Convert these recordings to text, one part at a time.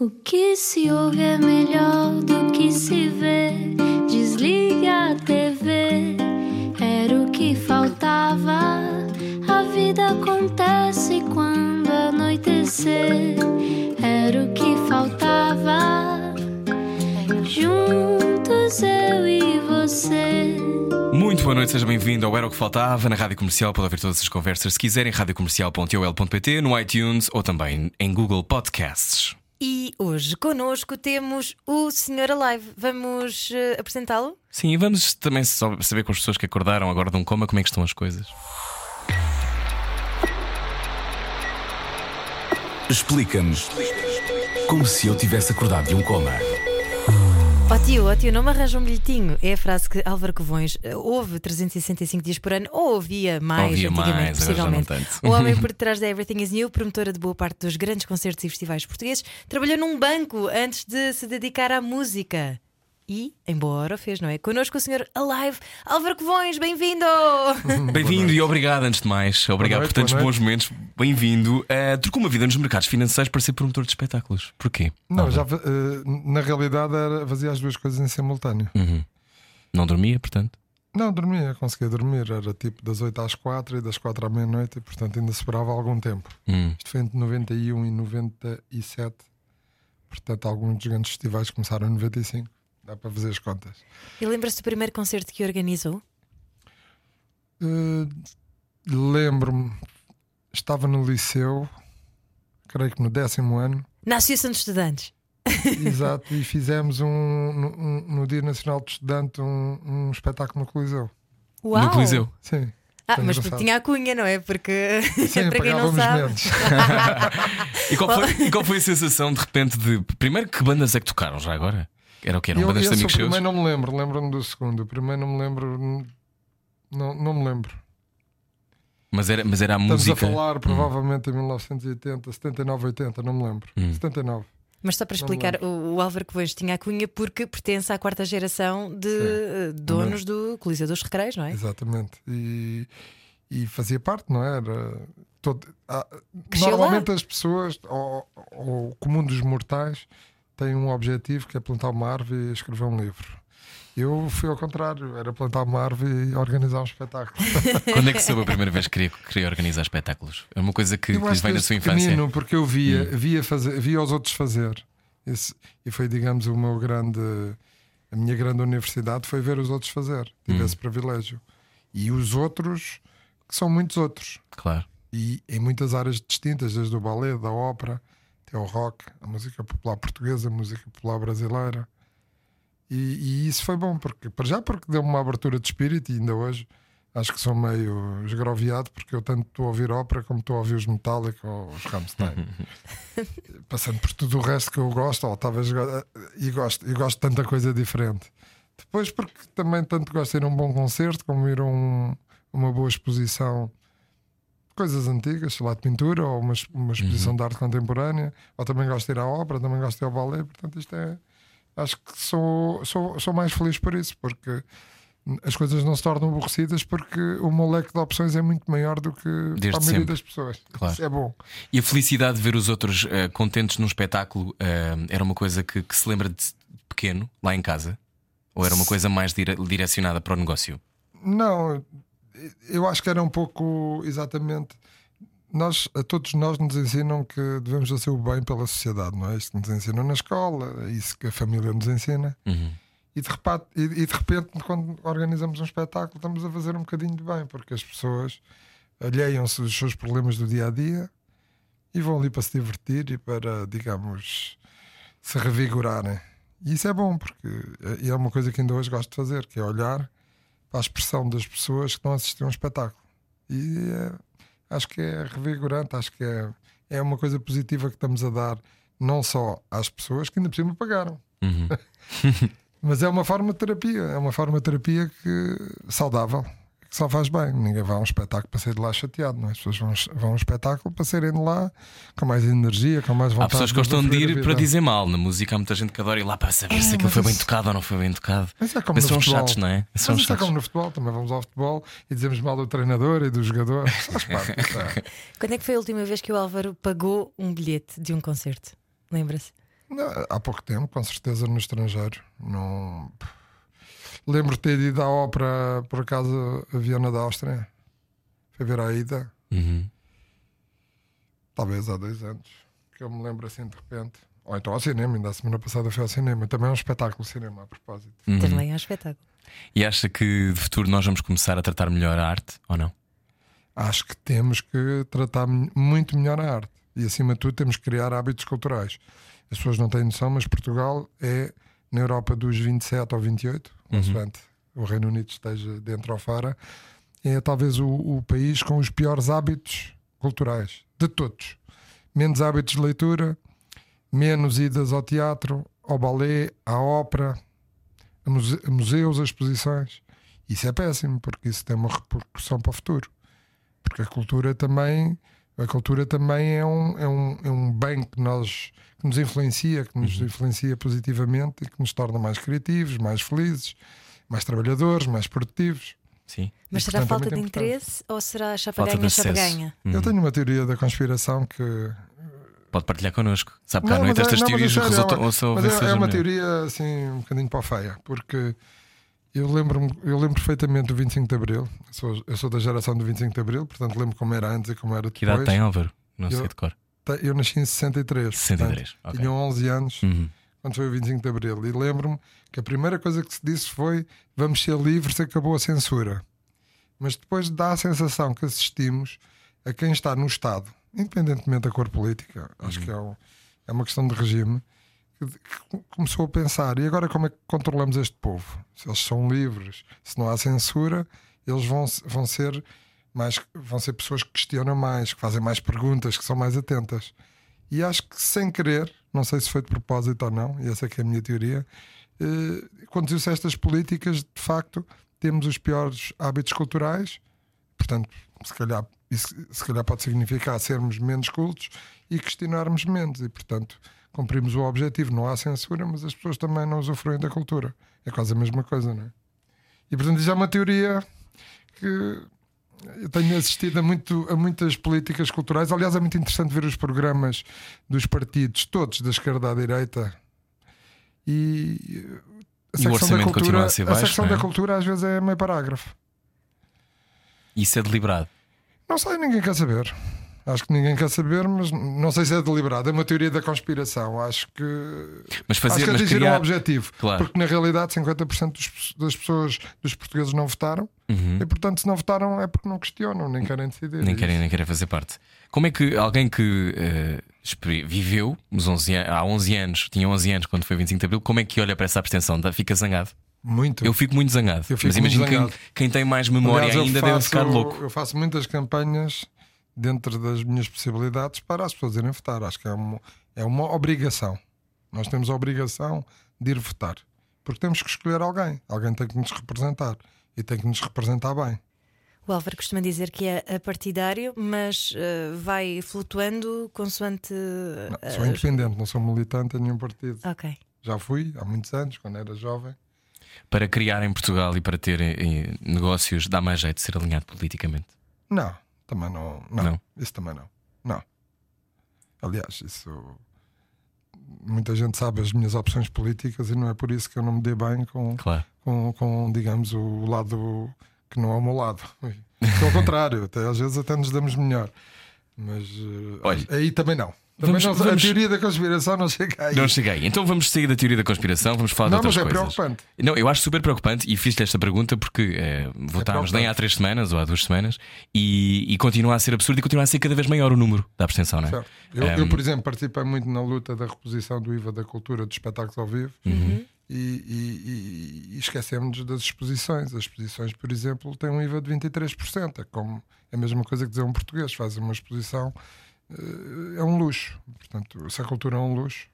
O que se ouve é melhor do que se vê. Desliga a TV, era o que faltava. A vida acontece quando anoitecer, era o que faltava. Juntos eu e você. Muito boa noite, seja bem-vindo ao Era o que Faltava na Rádio Comercial. Pode ouvir todas as conversas se quiserem, radiocomercial.ol.pt, no iTunes ou também em Google Podcasts. E hoje connosco temos o Senhor Alive. Vamos eh, apresentá-lo? Sim, e vamos também só saber com as pessoas que acordaram agora de um coma como é que estão as coisas. Explica-nos como se eu tivesse acordado de um coma. Ó tio, ó tio, não me arranja um bilhetinho. É a frase que Álvaro Covões eh, ouve 365 dias por ano, ou ouvia mais Ouvia antigamente, mais, possivelmente. O homem por detrás da Everything is New, promotora de boa parte dos grandes concertos e festivais portugueses, trabalhou num banco antes de se dedicar à música. E, em boa hora, fez, não é? Connosco o senhor Alive, Álvaro Covões, bem-vindo! Bem-vindo e obrigado antes de mais. Obrigado noite, por tantos bons momentos. Bem-vindo. Uh, trocou uma vida nos mercados financeiros para ser promotor de espetáculos. Porquê? Não, já, eh, na realidade era, fazia as duas coisas em simultâneo. Uhum. Não dormia, portanto? Não, dormia, conseguia dormir. Era tipo das 8 às 4 e das 4 à meia-noite, e portanto ainda sobrava algum tempo. Hum. Isto foi entre 91 e 97. Portanto, alguns dos grandes festivais começaram em 95. Dá para fazer as contas. E lembra-se do primeiro concerto que organizou? Eh, Lembro-me, estava no liceu, creio que no décimo ano. Na Associação de Estudantes. Exato, e fizemos um, no, um- no Dia Nacional do Estudante um, um espetáculo no Coliseu. Uau! No Coliseu. Sim. Ah, mas porque tinha a cunha, não é? Porque Sim, para quem não sabe. menos. E qual, foi, e qual foi a sensação de repente de. Primeiro, que bandas é que tocaram já agora? Era o que? Eram Eu, bandas de esse o amigos seus? primeiro não me lembro, lembro-me do segundo. O primeiro não me lembro, não, não me lembro. Mas era, mas era a Estamos música. a falar provavelmente em 1980, 79, 80, não me lembro. Hum. 79. Mas só para explicar, o, o Álvaro Covões tinha a cunha porque pertence à quarta geração de eh, donos do Coliseu dos Recreios, não é? Exatamente. E, e fazia parte, não é? era? todo- ah, Cresceu normalmente as pessoas, ou, ou o comum dos mortais, tem um objetivo que é plantar uma árvore e escrever um livro. Eu fui ao contrário, era plantar uma árvore e organizar um espetáculo. Quando é que soube a primeira vez que queria, queria organizar espetáculos? É uma coisa que, que da sua infância. Hum. porque eu via, via, fazer, via os outros fazer. Esse- e foi, digamos, o meu grande. A minha grande universidade foi ver os outros fazer. Tive Hum. esse privilégio. E os outros, que são muitos outros. Claro. E em muitas áreas distintas, desde o ballet, da ópera, até o rock, a música popular portuguesa, a música popular brasileira. E, e isso foi bom, porque, para já, porque deu-me uma abertura de espírito, e ainda hoje acho que sou meio esgroviado, porque eu tanto estou a ouvir ópera como estou a ouvir os Metallica ou os Rammstein. Passando por tudo o resto que eu gosto, ou talvez e gosto, e gosto de tanta coisa diferente. Depois, porque também tanto gosto de ir a um bom concerto, como ir a um- uma boa exposição coisas antigas, sei lá, de pintura, ou uma, uma exposição de arte contemporânea, ou também gosto de ir à ópera, também gosto de ir ao ballet, portanto isto é. Acho que sou, sou, sou mais feliz por isso, porque as coisas não se tornam aborrecidas porque o meu leque de opções é muito maior do que Desde a maioria sempre. das pessoas. Claro. Isso é bom. E a felicidade de ver os outros eh, contentes num espetáculo eh, era uma coisa que, que se lembra de pequeno, lá em casa? Ou era uma coisa mais dire- direcionada para o negócio? Não, eu acho que era um pouco exatamente. Nós, a todos nós nos ensinam que devemos fazer o bem pela sociedade, não é? Isto nos ensinam na escola, é isso que a família nos ensina. Uhum. E de, repente, e, e de repente, quando organizamos um espetáculo, estamos a fazer um bocadinho de bem, porque as pessoas alheiam-se dos seus problemas do dia a dia e vão ali para se divertir e para, digamos, se revigorarem. E isso é bom, porque é, e é uma coisa que ainda hoje gosto de fazer, que é olhar para a expressão das pessoas que estão a assistir a um espetáculo. E é- acho que é revigorante, acho que é, é uma coisa positiva que estamos a dar, não só às pessoas que ainda por cima pagaram. Uhum. Mas é uma forma de terapia, é uma forma de terapia que saudável, só faz bem. Ninguém vai a um espetáculo para sair de lá chateado, não é? As pessoas vão, vão a um espetáculo para saírem de lá com mais energia, com mais vontade. Há pessoas que gostam de ir para dizer mal. Na música há muita gente que adora ir lá para saber se É, aquilo mas foi bem isso- tocado ou não foi bem tocado. Mas é como Mas no são futebol. chatos, não é? Mas São isso é chatos. como no futebol, também vamos ao futebol e dizemos mal do treinador e do jogador. Faz parte. é. Quando é que foi a última vez que o Álvaro pagou um bilhete de um concerto? Lembra-se? Há pouco tempo, com certeza, no estrangeiro. Não... Lembro de ter ido à ópera, por acaso, a Viana da Áustria. Foi ver a ida, Uhum. talvez há dois anos, que eu me lembro assim de repente. Ou então ao cinema, ainda a semana passada foi ao cinema. Também é um espetáculo cinema, a propósito. Uhum. Também é um espetáculo. E acha que de futuro nós vamos começar a tratar melhor a arte ou não? Acho que temos que tratar muito melhor a arte. E acima de tudo, temos que criar hábitos culturais. As pessoas não têm noção, mas Portugal é na Europa dos 27 ou 28, consoante o Reino Unido esteja dentro ou fora, é talvez o, o país com os piores hábitos culturais de todos. Menos hábitos de leitura, menos idas ao teatro, ao balé, à ópera, a muse- museus, a exposições. Isso é péssimo, porque isso tem uma repercussão para o futuro. Porque a cultura também, a cultura também é um, é um, é um bem que, nós, que nos influencia, que nos influencia positivamente e que nos torna mais criativos, mais felizes, mais trabalhadores, mais produtivos. Sim. Mas E, será portanto, é falta de interesse ou será chapa-ganha, chapa-ganha? Uhum. Eu tenho uma teoria da conspiração que Pode partilhar connosco. Sabe que à Não, noite mas é- estas não, mas teorias é resultam é uma- ou são Mas é, é uma teoria assim um bocadinho para a feia, porque eu lembro eu lembro perfeitamente do 25 de Abril. Eu sou, eu sou da geração do 25 de Abril, portanto lembro como era antes e como era Que idade depois. tem, Álvaro? Não sei Eu- de cor. Eu nasci em 63. 63, portanto, ok. Tinha 11 anos Uhum. quando foi o 25 de Abril. E lembro-me que a primeira coisa que se disse foi: vamos ser livres, acabou a censura. Mas depois dá a sensação que assistimos a quem está no Estado, independentemente da cor política, acho que é, um- é uma questão de regime, começou a pensar: e agora como é que controlamos este povo? Se eles são livres, se não há censura, eles vão, vão ser. Mais, vão ser pessoas que questionam mais, que fazem mais perguntas, que são mais atentas. E acho que sem querer, não sei se foi de propósito ou não, e essa é que é a minha teoria, eh, conduziu-se a estas políticas, de facto, temos os piores hábitos culturais, portanto, se calhar, isso se calhar pode significar sermos menos cultos e questionarmos menos, e portanto cumprimos o objetivo, não há censura, mas as pessoas também não usufruem da cultura. É quase a mesma coisa, não é? E portanto, isso é uma teoria que eu tenho assistido a, muito, a muitas políticas culturais. Aliás, é muito interessante ver os programas dos partidos, todos, da esquerda à direita. E a E o orçamento continua a ser baixo, secção é? da cultura às vezes é meio parágrafo. Isso é deliberado. Não sei, ninguém quer saber. Acho que ninguém quer saber, mas não sei se é deliberado. É uma teoria da conspiração. Acho que. Mas Acho fazer, que mas atingiram criar. o objetivo. Claro. Porque na realidade 50% dos, das pessoas, dos portugueses não votaram. Uhum. E portanto, se não votaram é porque não questionam, nem querem decidir. Nem É querem, nem querem fazer parte. Como é que alguém que experi- viveu nos 11 an- há 11 anos, tinha 11 anos quando foi 25 de Abril, como é que olha para essa abstenção? Fica zangado? Muito. Eu fico muito zangado. Fico mas imagino quem, quem tem mais memória Aliás, ainda deve faço- ficar louco. Eu faço muitas campanhas dentro das minhas possibilidades para as pessoas irem votar. Acho que é uma, é uma obrigação. Nós temos a obrigação de ir votar. Porque temos que escolher alguém. Alguém tem que nos representar. E tem que nos representar bem. O Álvaro costuma dizer que é apartidário, mas eh, vai flutuando consoante. Não, eh, sou independente, não sou militante em nenhum partido. Ok. Já fui há muitos anos, quando era jovem. Para criar em Portugal e para ter eh, negócios, dá mais jeito de ser alinhado politicamente. Não, também não. Não, Não. isso também não. Não. Aliás, isso. Muita gente sabe as minhas opções políticas e não é por isso que eu não me dei bem com, Claro. com, com digamos, o lado que não é o meu lado. Pelo contrário, até, às vezes até nos damos melhor. Mas eh, Olha, aí também não. Vamos- não vamos- A teoria da conspiração não chega aí. Não cheguei. Então vamos sair da teoria da conspiração, vamos falar Não, de outras mas é coisas. preocupante. Não, eu acho super preocupante e fiz-lhe esta pergunta porque eh, votámos preocupante. nem há três semanas ou há duas semanas e, e continua a ser absurdo e continua a ser cada vez maior o número da abstenção, não é? Certo. Eu, Um, eu, por exemplo, participei muito na luta da reposição do IVA da cultura dos espetáculos ao vivo Uhum. e, e, e, e esquecemos das exposições. As exposições, por exemplo, têm um IVA de 23%. É, como, é a mesma coisa que dizer um português faz uma exposição, é um luxo. Portanto, se a cultura é um luxo,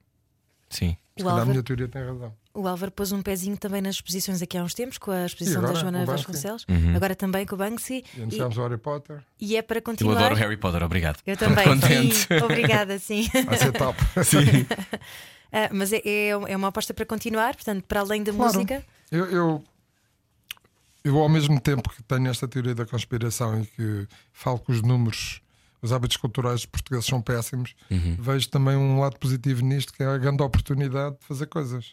Sim. se O calhar a Álvaro, minha teoria tem razão. o Álvaro pôs um pezinho também nas exposições aqui há uns tempos, com a exposição agora, da Joana. Vasconcelos, Uhum. agora também com o Banksy. E anunciámos o Harry Potter, E é para Eu continuar. adoro Harry Potter, obrigado. Eu também, Contente. sim. Obrigada, sim. vai ser top. Sim. Ah, mas é, é, é uma aposta para continuar, portanto, para além da Claro. música. Eu, eu, eu, ao mesmo tempo que tenho esta teoria da conspiração e que falo com os números os hábitos culturais portugueses são péssimos, vejo também um lado positivo nisto, que é a grande oportunidade de fazer coisas.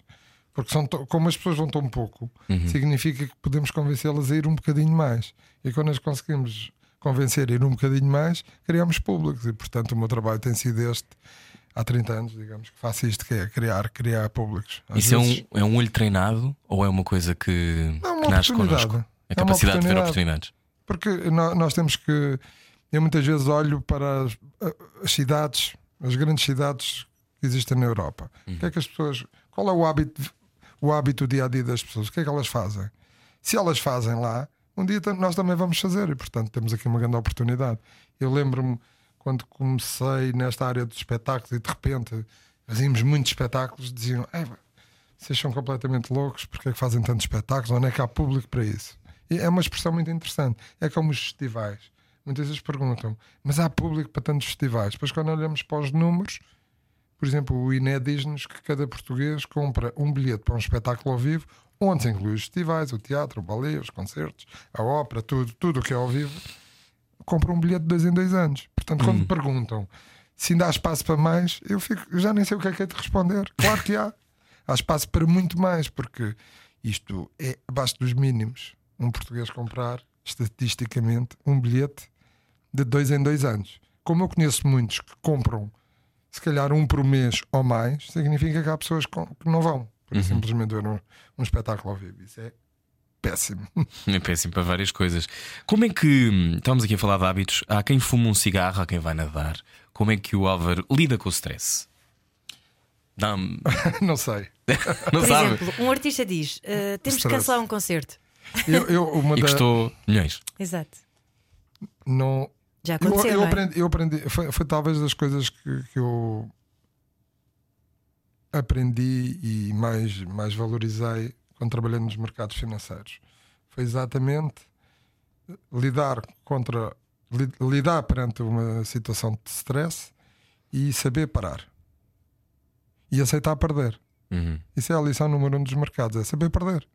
Porque são como as pessoas vão tão pouco, significa que podemos convencê-las a ir um bocadinho mais. E quando as conseguimos convencer a ir um bocadinho mais, criamos públicos. E portanto o meu trabalho tem sido este há 30 anos, digamos, que faço isto, que é criar, criar públicos. Às Isso é vezes- um, é um olho treinado ou é uma coisa que, É uma que nasce connosco? A É capacidade de ver oportunidade. oportunidades. Porque nó- nós temos que. Eu muitas vezes olho para as, as cidades, as grandes cidades que existem na Europa. O que é que as pessoas. Qual é o hábito, o hábito dia a dia das pessoas? O que é que elas fazem? Se elas fazem lá, um dia nós também vamos fazer e, portanto, temos aqui uma grande oportunidade. Eu lembro-me quando comecei nesta área dos espetáculos e de repente fazíamos muitos espetáculos, diziam: "Ei, vocês são completamente loucos, porque é que fazem tantos espetáculos? Onde é que há público para isso? E é uma expressão muito interessante. É como os festivais. Muitas vezes perguntam, mas há público para tantos festivais? Depois, quando olhamos para os números, por exemplo, o INE diz-nos que cada português compra um bilhete para um espetáculo ao vivo, onde se inclui os festivais, o teatro, o balé, os concertos, a ópera, tudo, tudo o que é ao vivo, compra um bilhete de dois em dois anos. Portanto, quando me perguntam se ainda há espaço para mais, eu, fico, eu já nem sei o que é que é de responder. Claro que há. Há espaço para muito mais, porque isto é abaixo dos mínimos. Um português comprar, estatisticamente, um bilhete de dois em dois anos. Como eu conheço muitos que compram, se calhar um por mês ou mais, significa que há pessoas que não vão, por simplesmente ver um, um espetáculo ao vivo. Isso é péssimo. É péssimo para várias coisas. Como é que. Estamos aqui a falar de hábitos. Há quem fuma um cigarro, há quem vai nadar. Como é que o Álvaro lida com o stress? Dá-me. não sei. Não Por sabe? exemplo, um artista diz: "Uh, temos de Stress. cancelar um concerto. Eu, eu, uma E da- custou milhões. Exato. não, Já Eu, aconteceu. eu não é? aprendi, eu aprendi foi, foi talvez das coisas que, que eu aprendi e mais, mais valorizei quando trabalhei nos mercados financeiros. Foi exatamente lidar contra li- lidar perante uma situação de stress e saber parar e aceitar perder. Uhum. Isso é a lição número um dos mercados, é saber perder.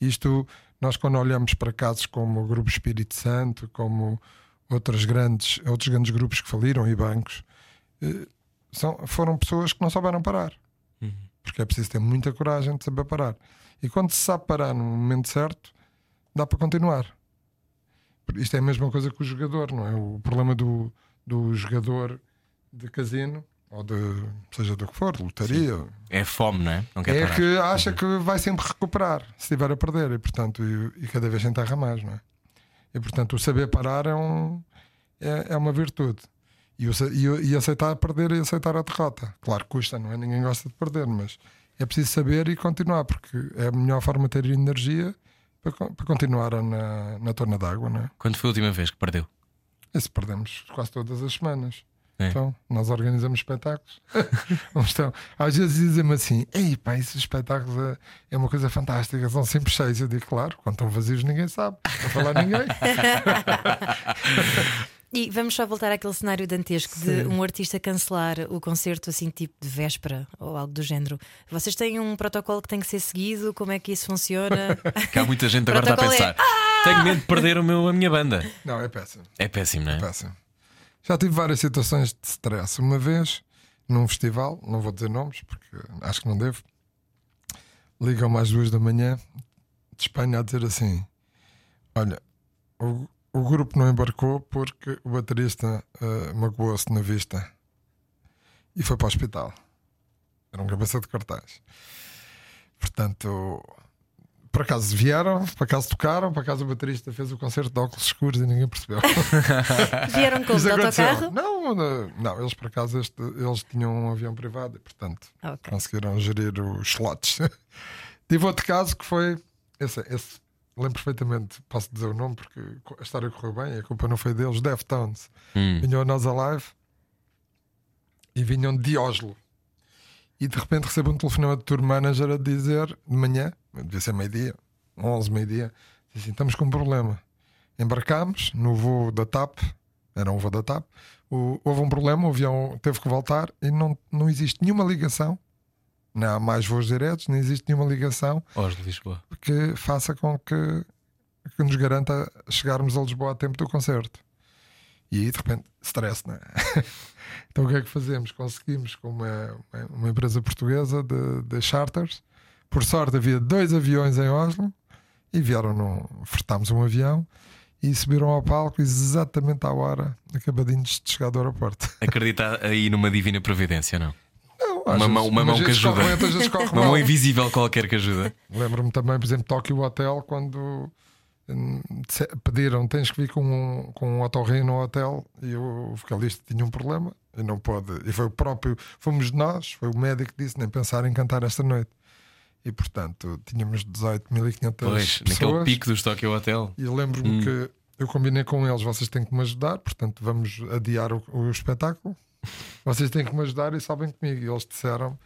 Isto, nós quando olhamos para casos como o Grupo Espírito Santo, como outros grandes, outros grandes grupos que faliram e bancos, eh, são, foram pessoas que não souberam parar. Porque é preciso ter muita coragem de saber parar. E quando se sabe parar no momento certo, dá para continuar. Isto é a mesma coisa que o jogador, não é? O problema do, do jogador de casino, ou de seja do que for, lotaria, É fome, não é? Não quer é parar. que acha que vai sempre recuperar se estiver a perder e portanto e, e cada vez enterra mais, não é? E portanto o saber parar é, um, é, é uma virtude e, o e, e aceitar perder e aceitar a derrota. Claro, custa, não é? Ninguém gosta de perder, mas é preciso saber e continuar porque é a melhor forma de ter energia para, para continuar na, na torna d'água, não é? Quando foi a última vez que perdeu? Isso perdemos quase todas as semanas. É. Então, nós organizamos espetáculos. então, às vezes dizem-me assim: Ei, pá, esses espetáculos é, é uma coisa fantástica, são sempre cheios. Eu digo, claro, quando estão vazios ninguém sabe. Não falar ninguém. E vamos só voltar àquele cenário dantesco de Sim. um artista cancelar o concerto assim, tipo de véspera ou algo do género. Vocês têm um protocolo que tem que ser seguido? Como é que isso funciona? Que há muita gente agora está a é, pensar: tenho medo de perder o meu, a minha banda. Não, é péssimo. É péssimo, não é? péssimo. Já tive várias situações de stress. Uma vez, num festival, não vou dizer nomes porque acho que não devo, ligam-me às duas da manhã de Espanha a dizer assim: Olha, o, o grupo não embarcou porque o baterista eh, magoou-se na vista e foi para o hospital. Era um cabeça de cartaz. Portanto, por acaso vieram, por acaso tocaram, por acaso o baterista fez o concerto de óculos escuros e ninguém percebeu. Vieram De aconteceu. autocarro? Não, não, não, eles por acaso este- eles tinham um avião privado e portanto Ah, ok. conseguiram gerir os slots. Tive outro caso que foi esse, esse lembro perfeitamente, posso dizer o nome porque a história correu bem, a culpa não foi deles, Deftones. Hum. Vinham a nós alive e vinham de Oslo. E de repente recebo um telefonema do tour manager a dizer de manhã, devia ser meio-dia, 11, meio-dia, assim: estamos com um problema. Embarcámos no voo da TAP, era um voo da TAP, o- houve um problema, o avião teve que voltar e não, não existe nenhuma ligação, não há mais voos diretos, não existe nenhuma ligação Oslo, Lisboa. que faça com que, que nos garanta chegarmos a Lisboa a tempo do concerto. E aí de repente, stress, não é? então o que é que fazemos? Conseguimos com uma, uma- uma empresa portuguesa de, de charters. Por sorte havia dois aviões em Oslo e vieram, num, fretámos um avião e subiram ao palco exatamente à hora, acabadinhos de chegar do aeroporto. Acredita aí numa divina providência, não? Não, Uma às mão- vezes- uma mão que vezes ajuda. vezes Uma mão invisível qualquer que ajuda. Lembro-me também, por exemplo, Tóquio Hotel, quando hum, pediram tens que vir com um, com um otorrino no hotel e o vocalista tinha um problema e não pode. E foi o próprio, fomos nós, foi o médico que disse nem pensar em cantar esta noite. E portanto tínhamos 18.500 Pois, pessoas. naquele pico do Tokyo Hotel. E lembro-me que eu combinei com eles: vocês têm que me ajudar, portanto vamos adiar o, o espetáculo. Vocês têm que me ajudar e sabem comigo. E eles disseram: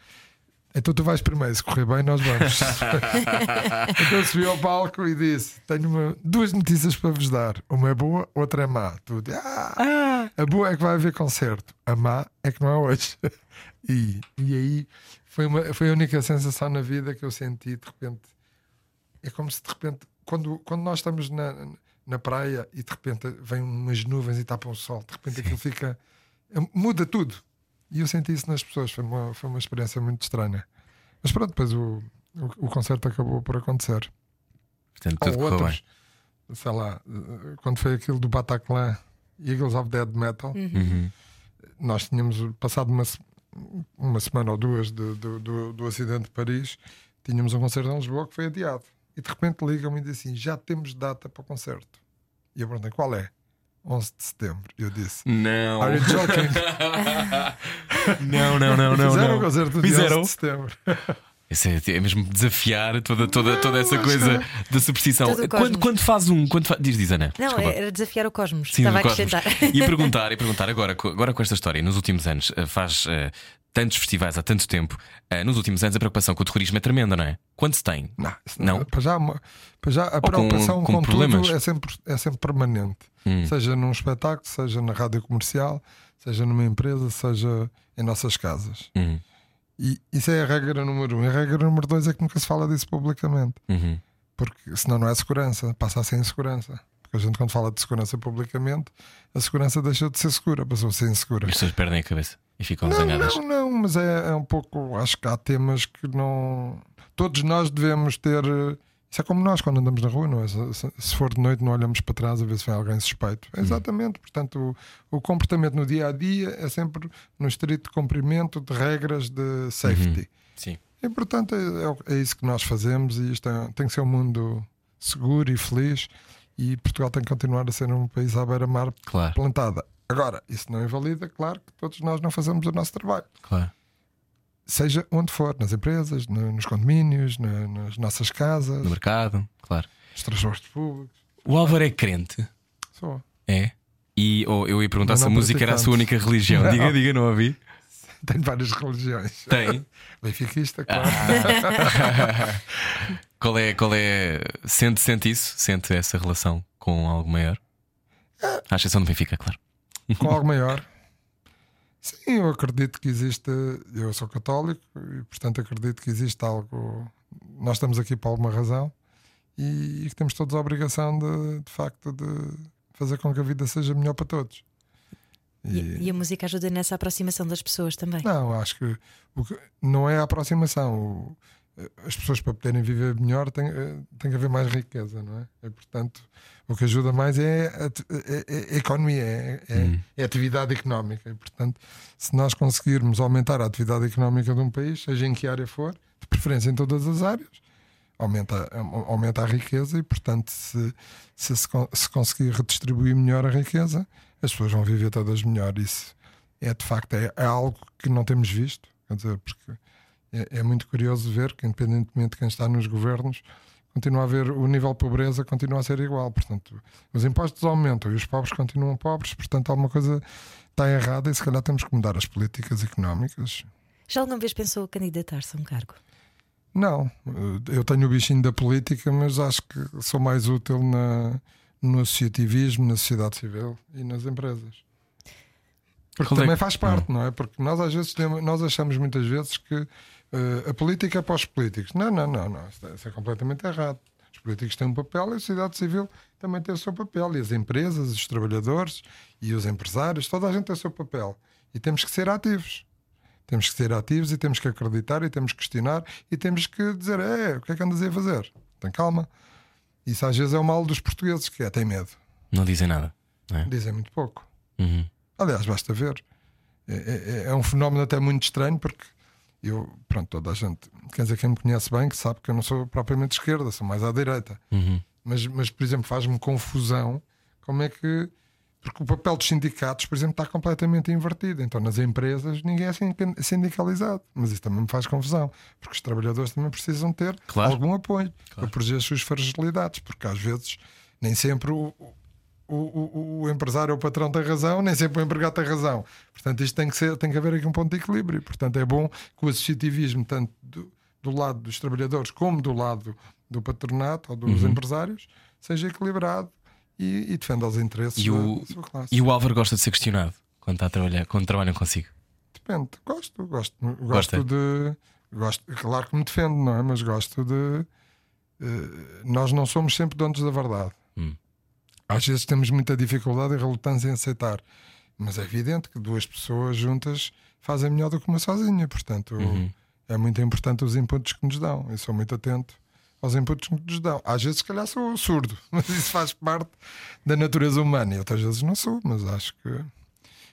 então tu vais primeiro, se correr bem, nós vamos. então eu subi ao palco e disse: tenho uma- duas notícias para vos dar. Uma é boa, outra é má. Tudo. Ah, a boa é que vai haver concerto, a má é que não é hoje. e, e aí foi, uma, foi a única sensação na vida que eu senti de repente. É como se de repente, quando, quando nós estamos na, na praia e de repente vem umas nuvens e tapam o sol, de repente aquilo fica. muda tudo. E eu senti isso nas pessoas, foi uma, foi uma experiência muito estranha. Mas pronto, depois o, o, o concerto acabou por acontecer. Portanto, tudo correu bem. outros, sei lá, quando foi aquilo do Bataclan, Eagles of Dead Metal, Uhum. nós tínhamos passado uma, uma semana ou duas de- do, do, do acidente de Paris, tínhamos um concerto em Lisboa que foi adiado. E de repente ligam-me e dizem assim: já temos data para o concerto. E eu perguntei: qual é? 11 de setembro. E eu disse: Não. Are you joking? Não, não, não, não. Fizeram não. o concerto Fizeram. 11 de setembro. Isso é, é mesmo desafiar toda, toda, toda essa coisa da superstição. O Quando, quando faz um. Quando fa... Diz, diz Ana. Não, Desculpa. era desafiar o cosmos. Sim, Estava a do Cosmos. acrescentar. E perguntar, e perguntar agora, agora com esta história, nos últimos anos, eh, faz eh, tantos festivais há tanto tempo, eh, nos últimos anos a preocupação com o terrorismo é tremenda, não é? Quando se tem? Não, Não? Para já, uma- para já a com- preocupação com com, problemas? tudo é sempre, é sempre permanente. Hum. Seja num espetáculo, seja na rádio comercial, seja numa empresa, seja em nossas casas. Uhum, E isso é a regra número um. E a regra número dois é que nunca se fala disso publicamente. uhum. Porque senão não é segurança, passa a ser insegurança. Porque a gente, quando fala de segurança publicamente, a segurança deixou de ser segura, passou a ser insegura. E as pessoas perdem a cabeça e ficam Não, zangadas. não, não, mas é, é um pouco. Acho que há temas que não. Todos nós devemos ter. Isso é como nós quando andamos na rua, não é? Se, for de noite, não olhamos para trás a ver se vem alguém suspeito. Hum. Exatamente. Portanto, o, o comportamento no dia a dia é sempre no estrito cumprimento de regras de safety. Sim. E portanto, é, é é isso que nós fazemos. E isto é- tem que ser um mundo seguro e feliz. E Portugal tem que continuar a ser um país à beira-mar Claro, plantada. Agora, isso não invalida, claro, que todos nós não fazemos o nosso trabalho claro. Seja onde for, nas empresas, no- nos condomínios, na- nas nossas casas, No mercado, claro. nos transportes públicos. O Álvaro é crente? Só. É? E ou eu ia perguntar se a música era a sua única religião. Não. Diga, diga, não ouvi. Tenho várias religiões. Tem. Benfiquista, claro. Qual é, qual é. Sente, sente isso? Sente essa relação com algo maior? À exceção do Benfica, claro. Com algo maior. Sim, eu acredito que existe. Eu sou católico e, portanto, acredito que existe algo. Nós estamos aqui por alguma razão e, que temos todos a obrigação de, de facto, de fazer com que a vida seja melhor para todos. E, e a música ajuda nessa aproximação das pessoas também. Não, acho que, que- não é a aproximação. O- as pessoas para poderem viver melhor tem, eh, tem que haver mais riqueza, não é? E, portanto, o que ajuda mais é a, é- é a economia, é, é- é a atividade económica. E, portanto, se nós conseguirmos aumentar a atividade económica de um país, seja em que área for, de preferência em todas as áreas, aumenta, aumenta a riqueza e, portanto, se se, se, se conseguir redistribuir melhor a riqueza, as pessoas vão viver todas melhor. Isso é de facto é, é algo que não temos visto, quer dizer, porque é, é muito curioso ver que, independentemente de quem está nos governos, continua a haver o nível de pobreza continua a ser igual. Portanto, os impostos aumentam e os pobres continuam pobres, portanto, alguma coisa está errada e se calhar temos que mudar as políticas económicas. Já alguma vez pensou candidatar-se a um cargo? Não, eu tenho o bichinho da política, mas acho que sou mais útil na, no associativismo, na sociedade civil e nas empresas. Porque Qual é também faz parte, não é? Porque nós às vezes temos- nós achamos muitas vezes que eh, a política é para os políticos. Não, não, não, não. Isso é, isso é completamente errado. Os políticos têm um papel e a sociedade civil também tem o seu papel. E as empresas, os trabalhadores e os empresários, toda a gente tem o seu papel. E temos que ser ativos. Temos que ser ativos e temos que acreditar e temos que questionar e temos que dizer: é, o que é que andas aí a fazer? Tem calma. Isso às vezes é o mal dos portugueses, que é tem medo. Não dizem nada. Não é? Dizem muito pouco. Uhum. Aliás, basta ver. É, é- é um fenómeno até muito estranho porque eu, pronto, toda a gente, quer dizer, quem me conhece bem, que sabe que eu não sou propriamente de esquerda, sou mais à direita. Uhum. Mas, mas, por exemplo, faz-me confusão como é que. Porque o papel dos sindicatos, por exemplo, está completamente invertido. Então, nas empresas, ninguém é sin- sindicalizado. Mas isso também me faz confusão. Porque os trabalhadores também precisam ter Claro. algum apoio para proteger as suas fragilidades. Porque às vezes, nem sempre o, o, o, o empresário ou o patrão tem razão, nem sempre o empregado tem razão. Portanto, isto tem que, ser, tem que haver aqui um ponto de equilíbrio. Portanto, é bom que o associativismo, tanto do, do lado dos trabalhadores como do lado do patronato ou dos empresários, seja equilibrado e, e defenda os interesses E o, da sua classe. e o Álvaro gosta de ser questionado quando está a trabalhar, quando trabalham consigo. Depende, gosto, gosto, Gosta? gosto de. Gosto, claro que me defendo, não é? Mas gosto de. eh, nós não somos sempre donos da verdade. Hum. Às vezes temos muita dificuldade e relutância em aceitar. Mas é evidente que duas pessoas juntas fazem melhor do que uma sozinha. Portanto, Uhum. é muito importante os inputs que nos dão. Eu sou muito atento aos inputs que nos dão. Às vezes, se calhar, sou surdo, mas isso faz parte da natureza humana. E outras vezes não sou, mas acho que.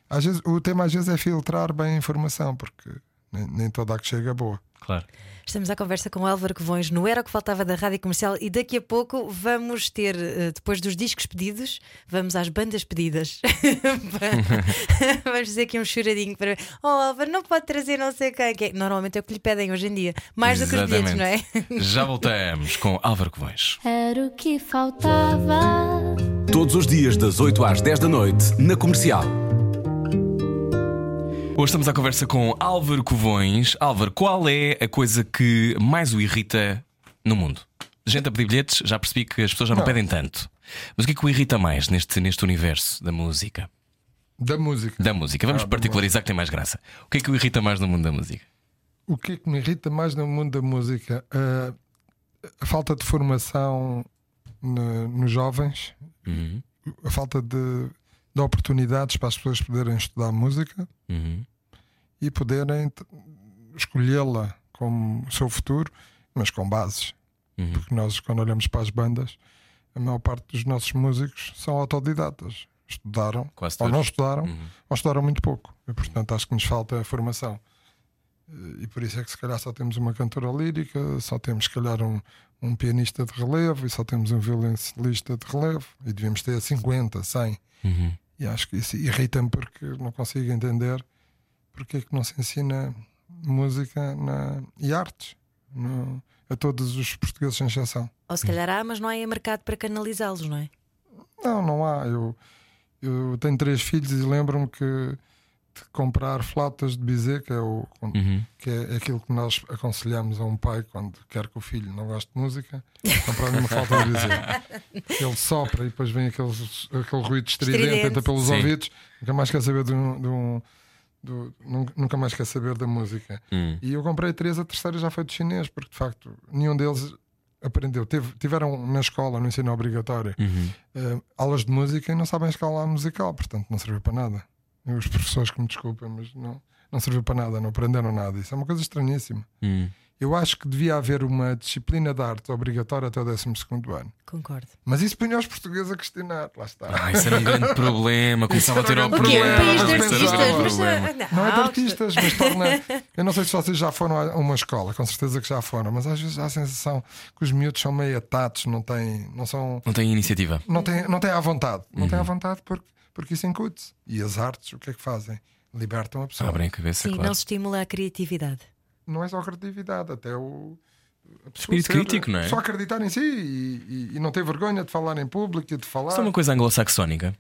Às vezes, o tema às vezes é filtrar bem a informação, porque nem, nem toda a que chega é boa. Claro. Estamos à conversa com o Álvaro Covões no Era o que Faltava da Rádio Comercial e daqui a pouco vamos ter, eh, depois dos discos pedidos, vamos às bandas pedidas. vamos fazer aqui um choradinho para. Oh, Álvaro, não pode trazer não sei quem. que é- Normalmente é o que lhe pedem hoje em dia. Mais do que os bilhetes, não é? Já voltamos com Álvaro Covões. Era o que faltava. Todos os dias, das 8 às 10 da noite, na comercial. Hoje estamos à conversa com Álvaro Covões. Álvaro, qual é a coisa que mais o irrita no mundo? Gente a pedir bilhetes, já percebi que as pessoas já não, Não. pedem tanto. Mas o que é que o irrita mais neste, neste universo da música? Da música. Da música. Vamos Ah, particularizar que tem mais graça. O que é que o irrita mais no mundo da música? O que é que me irrita mais no mundo da música? Ah, a falta de formação no- nos jovens, Uhum, a falta de, de oportunidades para as pessoas poderem estudar música uhum, e poderem escolhê-la como o seu futuro, mas com bases. uhum. Porque nós, quando olhamos para as bandas, a maior parte dos nossos músicos são autodidatas. Estudaram, ou não estudaram, Uhum. ou estudaram muito pouco. E, portanto, acho que nos falta a formação. E por isso é que, se calhar, só temos uma cantora lírica, só temos, se calhar, um, um pianista de relevo e só temos um violoncelista de relevo. E devíamos ter 50, 100. Uhum. E acho que isso irrita-me porque não consigo entender porque é que não se ensina música na, e artes no- a todos os portugueses, sem exceção. Ou se calhar há, mas não há aí mercado para canalizá-los, não é? Não, não há. Eu, eu tenho três filhos e lembro-me que de comprar flautas de bizet, que é, o, Uhum. que é aquilo que nós aconselhamos a um pai quando quer que o filho não goste de música, comprar-lhe uma flauta de bizet. Ele sopra e depois vem aquele, aquele ruído estridente, Estridente. entra pelos Sim. ouvidos, nunca mais quer saber de um. de um- do- nun- nunca mais quer saber da música. Uhum. E eu comprei três, a terceira já foi de chinês, porque de facto nenhum deles aprendeu. Teve- tiveram na escola, no ensino obrigatório, Uhum. eh, aulas de música e não sabem escalar musical, portanto não serviu para nada. E os professores que me desculpem, mas não, não serviu para nada, não aprenderam nada. Isso é uma coisa estranhíssima. Uhum. Eu acho que devia haver uma disciplina de arte obrigatória até o 12 ano. Concordo. Mas isso punha os portugueses a questionar, lá está. Ah, isso era um grande problema. Começava a ter um grande O? Um problema. país de artistas, mas. problema. ah, Não é de ah, artistas, mas torna. Eu não sei se vocês já foram a uma escola, com certeza que já foram, mas às vezes há a sensação que os miúdos são meio atatos, não têm, não são, Não tem iniciativa. não têm, não têm à vontade. Não Uhum. têm à vontade porque, porque isso incute-se. E as artes, o que é que fazem? Libertam a pessoa. Abrem a cabeça, Sim, claro. não se estimula a criatividade. Não é só a criatividade, até o. Espírito crítico, não é? Só acreditar em si e, e- e não ter vergonha de falar em público e de falar. Isso é uma coisa anglo-saxónica.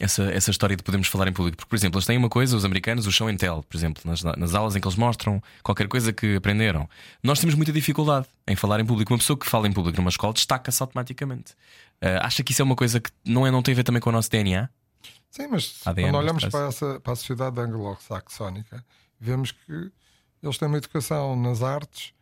Essa, essa história de podermos falar em público. Porque, por exemplo, eles têm uma coisa, os americanos, o show and tell, por exemplo, nas, nas aulas em que eles mostram qualquer coisa que aprenderam. Nós temos muita dificuldade em falar em público. Uma pessoa que fala em público numa escola destaca-se automaticamente. Ah, acha que isso é uma coisa que não, é, não tem a ver também com o nosso DNA? Sim, mas ADN, quando olhamos para, essa, para a sociedade anglo-saxónica, vemos que eles têm uma educação nas artes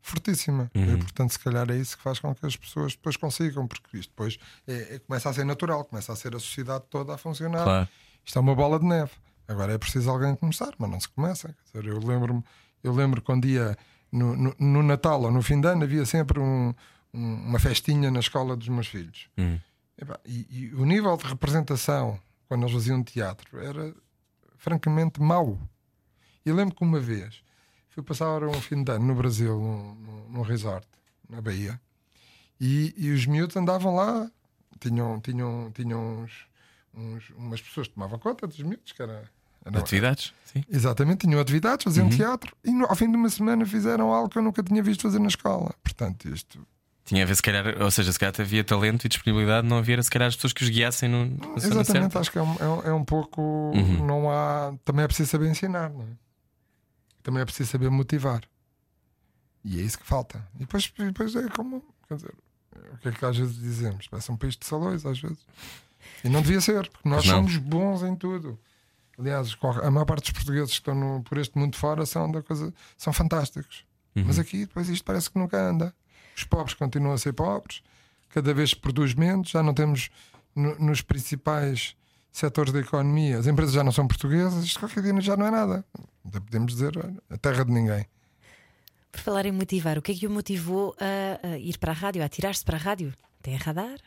fortíssima. E, portanto, se calhar é isso que faz com que as pessoas depois consigam, porque isto depois é- é- começa a ser natural, começa a ser a sociedade toda a funcionar. Claro. Isto é uma bola de neve. Agora é preciso alguém começar, mas não se começa. Dizer, eu lembro-me, eu lembro quando ia no, no, no Natal ou no fim de ano havia sempre um- um- uma festinha na escola dos meus filhos. Hum. Epá, E, e o nível de representação quando eles faziam teatro era francamente mau. E lembro que uma vez fui passar um fim de ano no Brasil, num, resort, na Bahia, e, e os miúdos andavam lá, tinham, tinham, tinham uns, uns- umas pessoas que tomavam conta dos miúdos, que era. era- Atividades? Sim. Exatamente, tinham atividades, faziam teatro e no- ao fim de uma semana fizeram algo que eu nunca tinha visto fazer na escola. Portanto, isto Tinha a ver, se calhar, ou seja, se calhar havia talento e disponibilidade, não havia, se calhar, as pessoas que os guiassem no, zona Exatamente, certa. acho que é um, é um- é um pouco. Uhum. Não há. Também é preciso saber ensinar, não é? Também é preciso saber motivar. E é isso que falta. E depois, depois é como. Quer dizer, o que é que às vezes dizemos? Parece um país de salões, às vezes. E não devia ser, porque nós não. somos bons em tudo. Aliás, a maior parte dos portugueses que estão no- por este mundo fora são, da coisa, são fantásticos. Uhum. Mas aqui, depois, isto parece que nunca anda. Os pobres continuam a ser pobres, cada vez se produz menos, já não temos no- nos principais setores da economia, as empresas já não são portuguesas, isto qualquer dia já não é nada. Até podemos dizer a terra de ninguém. Por falar em motivar, o que é que o motivou a, a ir para a rádio, a tirar-se para a rádio? Tem a radar?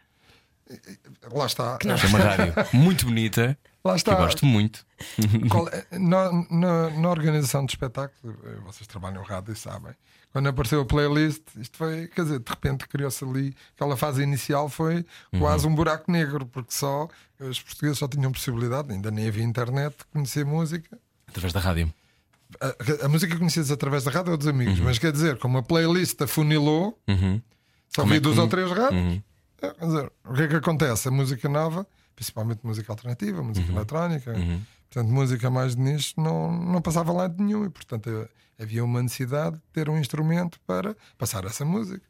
Lá está. É uma rádio muito bonita, Lá que eu está. gosto muito. Qual é- na, na- na organização de espetáculos, eh, vocês trabalham rádio e sabem. Quando apareceu a playlist, isto foi, quer dizer, de repente criou-se ali, aquela fase inicial foi quase um buraco negro, porque só os portugueses só tinham possibilidade, ainda nem havia internet, de conhecer música. Através da rádio. A, a música conhecidas através da rádio ou dos amigos, mas quer dizer, como a playlist afunilou, Uhum. só Como é duas que- ou três rádios. Uhum. Dizer, o que é que acontece? A música nova, principalmente música alternativa, música eletrónica, Uhum. portanto, música mais de nicho, não, não passava lá de nenhum. E, portanto, eh, havia uma necessidade de ter um instrumento para passar essa música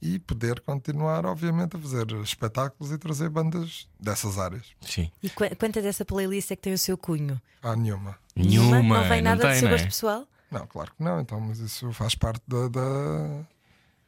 e poder continuar, obviamente, a fazer espetáculos e trazer bandas dessas áreas. Sim. E qu- quanta dessa playlist é que tem o seu cunho? Há nenhuma. Nenhuma. Não vem nada do tem, seu não é? gosto pessoal? Não, claro que não, então, mas isso faz parte da. da...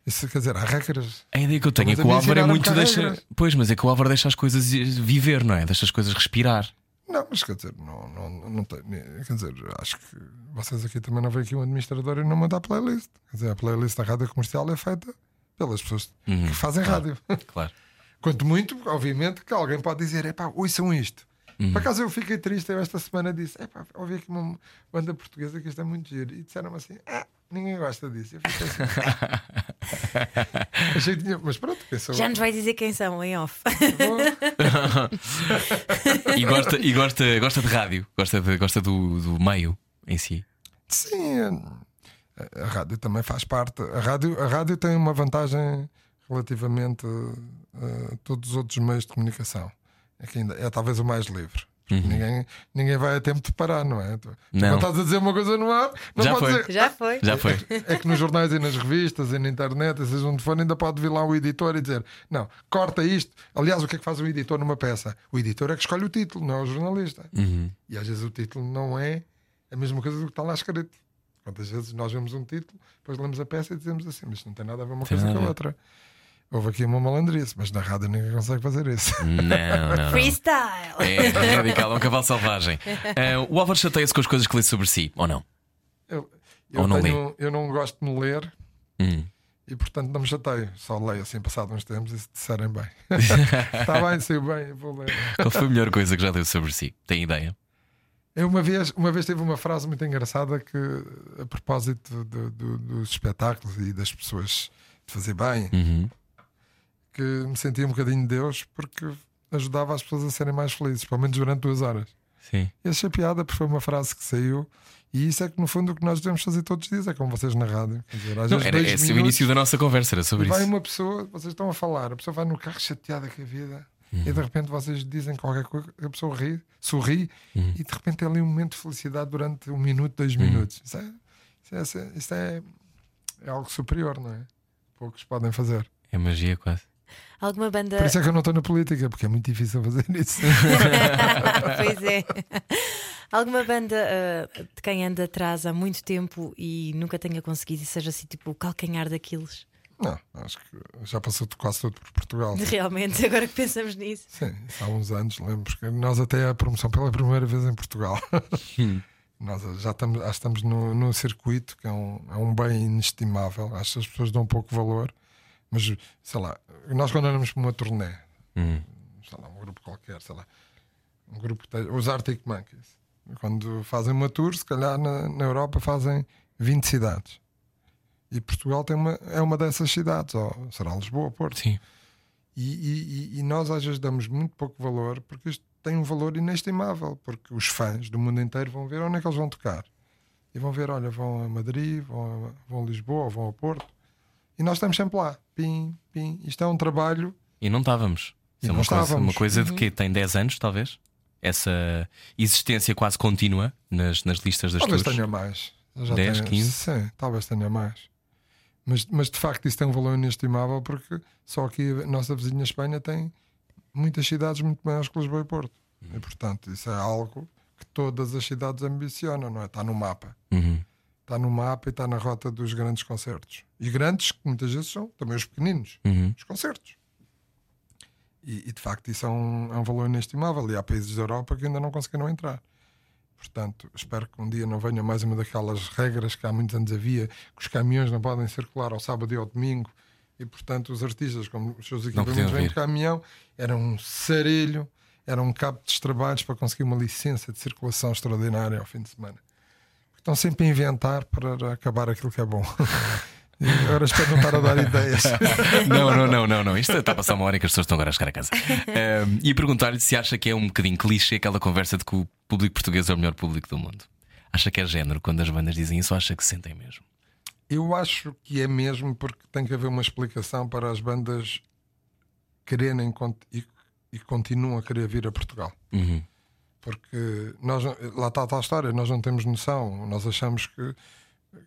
Isso quer dizer, há regras. A ideia que eu tenho é que o Álvaro é muito deixa. regras. Pois, mas é que o Álvaro deixa as coisas viver, não é? Deixa as coisas respirar. Não, mas quer dizer, não, não, não tem. Quer dizer, acho que vocês aqui também não veem aqui um administrador e não manda a playlist. Quer dizer, a playlist da rádio comercial é feita pelas pessoas Uhum. que fazem rádio. Claro. Quanto muito, obviamente, que alguém pode dizer: é pá, ouçam isto. Uhum. Por acaso eu fiquei triste, eu esta semana disse: é pá, ouvi aqui uma banda portuguesa que isto é muito giro. E disseram-me assim: ah, ninguém gosta disso. Eu fiquei assim. Achei que tinha, mas pronto, pensou. Já nos vai dizer quem são em off. E gosta, e gosta, gosta de rádio, gosta, de, gosta do, do meio em si. Sim, a, a rádio também faz parte. A rádio, a rádio tem uma vantagem relativamente a todos os outros meios de comunicação. É que ainda é talvez o mais livre. Porque Ninguém, ninguém vai a tempo de parar, não é? Tu, tu Não. quando estás a dizer uma coisa no ar, não Já pode foi. dizer. Já foi. Já foi. É que nos jornais e nas revistas e na internet, e seja onde for, ainda pode vir lá o editor e dizer: Não, corta isto. Aliás, o que é que faz o editor numa peça? O editor é que escolhe o título, não é o jornalista. Uhum. E às vezes o título não é a mesma coisa do que está lá escrito. Quantas vezes nós vemos um título, depois lemos a peça e dizemos assim: Mas isto não tem nada a ver uma Tem coisa com a a ver. Houve aqui uma malandrice, mas na rádio ninguém consegue fazer isso. Não, não. não. Freestyle! É radical, é um cavalo selvagem. Ah, o Álvaro chateia-se com as coisas que lê sobre si, ou não? Eu, eu, Ou não tenho- eu não gosto de me ler Hum. e, portanto, não me chateio. Só leio assim, passado uns tempos, e se disserem bem. Está bem, saiu bem, eu vou ler. Qual foi a melhor coisa que já leu sobre si? Tem ideia? Eu uma vez, uma vez teve uma frase muito engraçada que, a propósito do- do- dos espetáculos e das pessoas de fazer bem, Uhum. Que me sentia um bocadinho de Deus porque ajudava as pessoas a serem mais felizes, pelo menos durante duas horas. Sim. E achei piada porque foi uma frase que saiu, e isso é que no fundo o que nós devemos fazer todos os dias, é como vocês na rádio. Dizer, Não, era esse o minutos, início da nossa conversa, era sobre vai isso. uma pessoa, vocês estão a falar, a pessoa vai no carro chateada com a vida. Uhum. E de repente vocês dizem qualquer coisa, a pessoa ri, sorri Uhum. e de repente tem ali um momento de felicidade durante um minuto, dois minutos. Isso, é, isso, é, isso é- é algo superior, não é? Poucos podem fazer. É magia quase. Alguma banda. Por isso é que eu não estou na política, porque é muito difícil fazer isso. pois é. Alguma banda uh, de quem anda atrás há muito tempo e nunca tenha conseguido e seja assim tipo o calcanhar daqueles? Não, acho que já passou quase tudo por Portugal. Realmente, agora que pensamos nisso. Sim, há uns anos, lembro que nós até a promoção pela primeira vez em Portugal. nós já estamos, já estamos no, no circuito, que é um, é um bem inestimável. Acho que as pessoas dão pouco valor. Mas, sei lá, nós quando andamos para uma turnê, Hum. sei lá, um grupo qualquer, sei lá, um grupo que os Arctic Monkeys, quando fazem uma tour, se calhar na, na Europa fazem 20 cidades. E Portugal tem uma, é uma dessas cidades, ou será Lisboa, Porto. Sim. E, e- e nós às vezes damos muito pouco valor porque isto tem um valor inestimável, porque os fãs do mundo inteiro vão ver onde é que eles vão tocar. E vão ver, olha, vão a Madrid, vão a, vão a Lisboa, vão a Porto. E nós estamos sempre lá. Pim, pim. Isto é um trabalho. E não estávamos. E Isso é não uma coisa, estávamos. uma coisa de Uhum. que tem 10 anos, talvez. Essa existência quase contínua nas, nas listas das talvez tours. tenha mais. Eu já 10, tenho- 15? Sim, talvez tenha mais. Mas, mas de facto isso tem um valor inestimável porque só aqui a nossa vizinha Espanha tem muitas cidades muito maiores que Lisboa e Porto. Uhum. E portanto isso é algo que todas as cidades ambicionam, não é? Está no mapa. Uhum. Está no mapa e está na rota dos grandes concertos. E grandes, que muitas vezes são também os pequeninos, Uhum. os concertos. E, e, de facto isso é um, é um valor inestimável. E há países da Europa que ainda não conseguiram entrar. Portanto, espero que um dia não venha mais uma daquelas regras que há muitos anos havia, que os caminhões não podem circular ao sábado e ao domingo. E portanto, os artistas, como os seus equipamentos vêm de caminhão, era um sarelho, era um cabo de trabalhos para conseguir uma licença de circulação extraordinária ao fim de semana. Estão sempre a inventar para acabar aquilo que é bom. E agora espero não estar a dar ideias. Não, não, não, não, não. Isto está a passar uma hora que as pessoas estão agora a chegar a casa. Ahm, e perguntar-lhe se acha que é um bocadinho clichê aquela conversa de que o público português é o melhor público do mundo. Acha que é género quando as bandas dizem isso ou acha que sentem mesmo? Eu acho que é mesmo porque tem que haver uma explicação para as bandas quererem e, e continuam a querer vir a Portugal. Uhum. Porque nós, lá está a tal história, nós não temos noção. Nós achamos que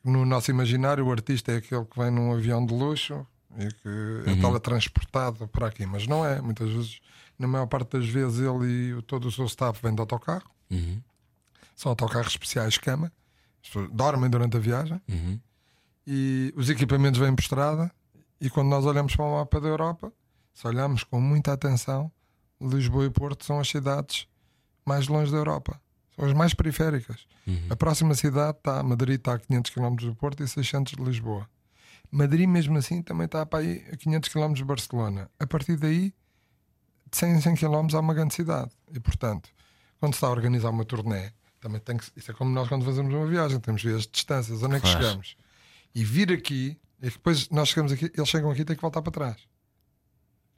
no nosso imaginário o artista é aquele que vem num avião de luxo e que é teletransportado para aqui, mas não é. Muitas vezes, na maior parte das vezes, ele e todo o seu staff vem de autocarro. Uhum. São autocarros especiais cama. Dormem durante a viagem Uhum. e os equipamentos vêm por estrada. E quando nós olhamos para o mapa da Europa, se olharmos com muita atenção, Lisboa e Porto são as cidades mais longe da Europa, são as mais periféricas. A próxima cidade está, Madrid está a 500 km do Porto e 600 de Lisboa. Madrid, mesmo assim, também está para aí a 500 km de Barcelona. A partir daí, de 100 em 100 km há uma grande cidade. E, portanto, quando se está a organizar uma turnê, também tem que. Isso é como nós quando fazemos uma viagem, temos que ver as distâncias, onde é que Claro. chegamos. E vir aqui, e depois nós chegamos aqui, eles chegam aqui e têm que voltar para trás.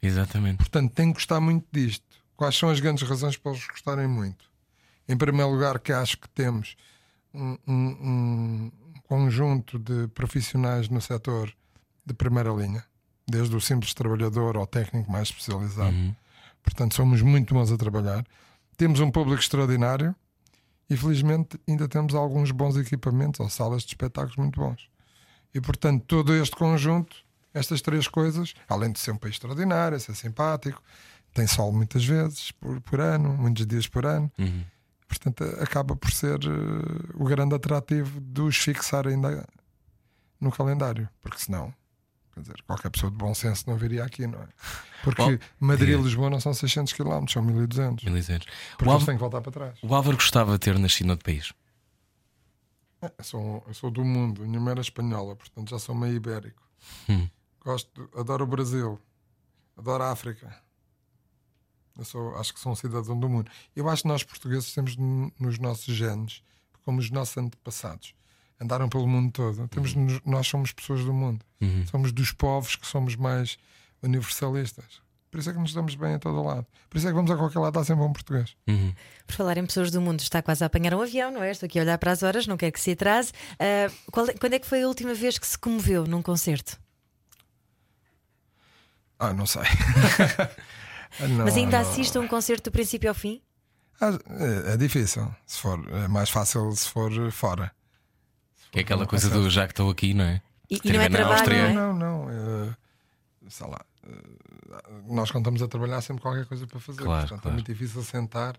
Exatamente. Portanto, tem que gostar muito disto. Quais são as grandes razões para eles gostarem muito? Em primeiro lugar, que acho que temos um, um- um conjunto de profissionais no setor de primeira linha, desde o simples trabalhador ao técnico mais especializado. Uhum. Portanto, somos muito bons a trabalhar. Temos um público extraordinário e, felizmente, ainda temos alguns bons equipamentos ou salas de espetáculos muito bons. E, portanto, todo este conjunto, estas três coisas, além de ser um país extraordinário, ser simpático, tem sol muitas vezes por, por ano, muitos dias por ano. Uhum. Portanto, acaba por ser eh, o grande atrativo de os fixar ainda no calendário, porque senão, quer dizer, qualquer pessoa de bom senso não viria aqui, não é? Porque Bom, Madrid e diga. Lisboa não são 600 km, são 1200. Eliseiro. Porque O, eles Álvaro, têm que voltar para trás. o Álvaro gostava de ter nascido noutro país. É, Eu sou, eu sou do mundo, minha mãe era espanhola, portanto já sou meio ibérico. Hum. Gosto, adoro o Brasil, adoro a África. Eu sou, acho que sou um cidadão do mundo. Eu acho que nós portugueses temos nos nossos genes, como os nossos antepassados, andaram pelo mundo todo. Temos, nos- nós somos pessoas do mundo, Uhum. somos dos povos que somos mais universalistas. Por isso é que nos damos bem a todo lado. Por isso é que vamos a qualquer lado, está sempre um português. Uhum. Por falar em pessoas do mundo, está quase a apanhar um avião, não é? Estou aqui a olhar para as horas, não quer que se atrase. Ah, qual é- quando é que foi a última vez que se comoveu num concerto? Ah, não sei. Não, Mas ainda não. assiste a um concerto do princípio ao fim? Ah, É, é difícil. Se for, é mais fácil se for fora. Que é aquela Não coisa do já que estou aqui, não é? E, e não é trabalho, Áustria? não é? Não, não. é, sei lá. é, nós quando estamos a trabalhar sempre qualquer coisa para fazer. Claro, Portanto, claro. é muito difícil sentar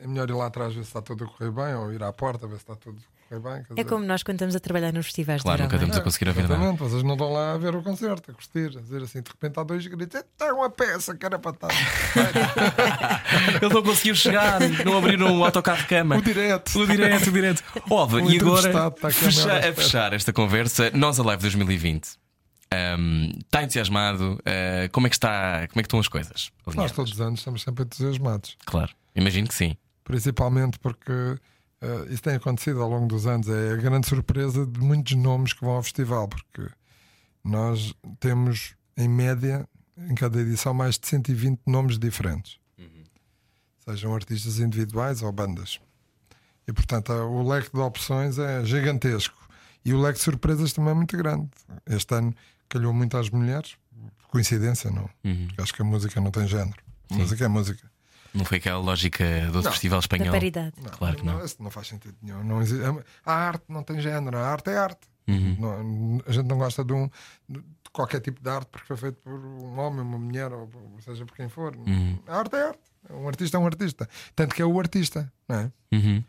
É melhor ir lá atrás ver se está tudo a correr bem, ou ir à porta ver se está tudo correr bem. quer É dizer, como nós quando estamos a trabalhar nos festivais Claro, de nunca não é? estamos a conseguir ouvir nada. Exatamente, vocês não estão lá a ver o concerto, a curtir, a dizer assim, de repente há dois gritos, está uma peça que era para estar. Ele não conseguiu chegar, não abriram o autocarro de cama. O direto. O direto, o direto. Óbvio, e agora, a fecha- a fechar esta conversa, nós a Live 2020. Ahm, está entusiasmado? Ah, como, é que está, como é que estão as coisas? Nós alinhadas? todos os anos estamos sempre entusiasmados, Claro, imagino que sim. principalmente porque eh, isso tem acontecido ao longo dos anos. É a grande surpresa de muitos nomes que vão ao festival, porque nós temos, em média, em cada edição, mais de 120 nomes diferentes, sejam artistas individuais ou bandas. E portanto, o leque de opções é gigantesco e o leque de surpresas também é muito grande. Este ano calhou muito às mulheres, coincidência, não? Uhum. Porque acho que a música não tem género. A música é música. Não foi aquela lógica do Não. Festival Da Espanhol? paridade. Claro que não. Isso não faz sentido nenhum. Não existe- A arte não tem género, a arte é arte. Uhum. Não- a gente não gosta de, um, de qualquer tipo de arte porque foi feito por um homem, uma mulher, ou, seja por quem for. Uhum. A arte é arte. Um artista é um artista. Tanto que é o artista, não é? Uhum.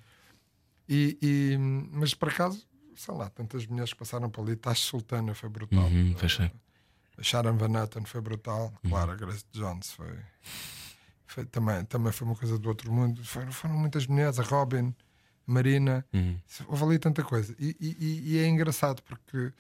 E, e- mas por acaso, sei lá, tantas mulheres que passaram por ali. Tash Sultana foi brutal. Uhum. A Sharon Van Etten foi brutal. Claro, a Grace Jones foi, foi também, também foi uma coisa do outro mundo. Foram, foram muitas mulheres, a Robin, a Marina. Uhum. Houve ali tanta coisa. E, e- e- é engraçado porque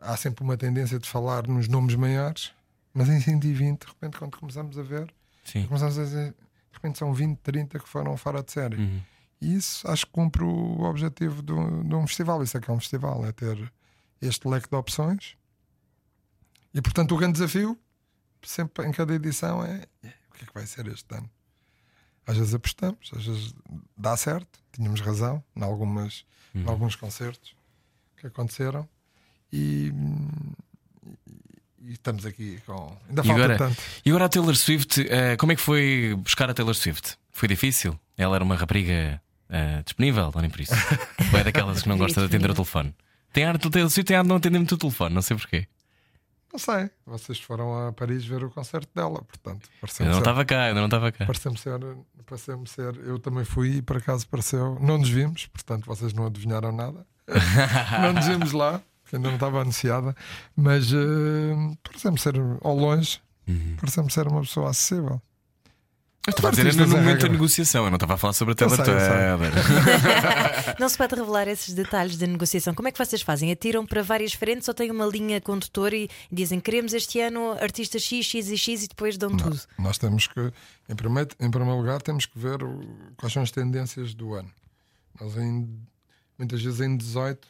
há sempre uma tendência de falar nos nomes maiores, mas em 120, de repente, quando começamos a ver, Sim. começamos a dizer, de repente são 20, 30 que foram fora de série. Uhum. E isso acho que cumpre o objetivo de um, de um festival. Isso é que é um festival, é ter este leque de opções. E portanto o grande desafio, sempre em cada edição, é que é que vai ser este ano. Às vezes apostamos, às vezes dá certo, tínhamos razão em, algumas, em alguns concertos que aconteceram e, e estamos aqui com. Ainda E falta agora, tanto. e agora a Taylor Swift, eh, como é que foi buscar a Taylor Swift? Foi difícil? Ela era uma rapariga eh, disponível, ou nem por isso? Ou é daquelas que não gosta de atender o telefone? Tem arte do Taylor Swift, tem arte de não atender muito o telefone, não sei porquê. Não sei, vocês foram a Paris ver o concerto dela, portanto, Eu não estava cá, eu não estava cá. Pareceu-me ser, pareceu ser, eu também fui e por acaso pareceu, não nos vimos, portanto vocês não adivinharam nada. não nos vimos lá, que ainda não estava anunciada, mas uh, pareceu-me ser ao longe, Uhum. pareceu-me ser uma pessoa acessível. Eu estava a dizer artistas no momento da negociação, eu não estava a falar sobre a. Taylor. Não se pode revelar esses detalhes da negociação. Como é que vocês fazem? Atiram para várias frentes ou têm uma linha condutora e dizem queremos este ano artista X, X e X e depois dão tudo? Nós temos que, em primeiro, em primeiro lugar, temos que ver quais são as tendências do ano. Nós, em, muitas vezes, em 18,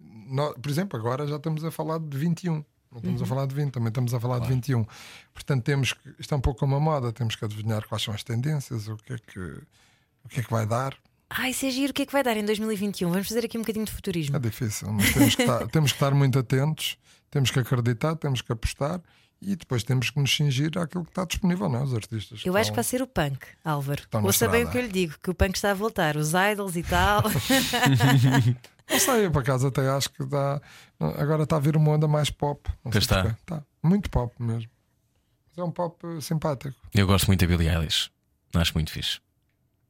nó- por exemplo, agora já estamos a falar de 21. Não estamos a falar de 20, também estamos a falar de 21. Portanto, temos que, isto é um pouco como a moda, temos que adivinhar quais são as tendências, o que é que, o que, é que vai dar. Ai, isso é giro, o que é que vai dar em 2021? Vamos fazer aqui um bocadinho de futurismo. É difícil, mas temos que, estar, temos que estar muito atentos, temos que acreditar, temos que apostar e depois temos que nos cingir àquilo que está disponível, não é? Os artistas. Eu acho que vai ser o punk, Álvaro. Ouça bem o que eu lhe digo, que o punk está a voltar, os idols e tal. Não sei, eu por acaso até acho que dá. Agora está a vir uma onda mais pop. Não sei está. Está. Muito pop mesmo. Mas é um pop eh, simpático. Eu gosto muito da Billie Eilish. Acho muito fixe.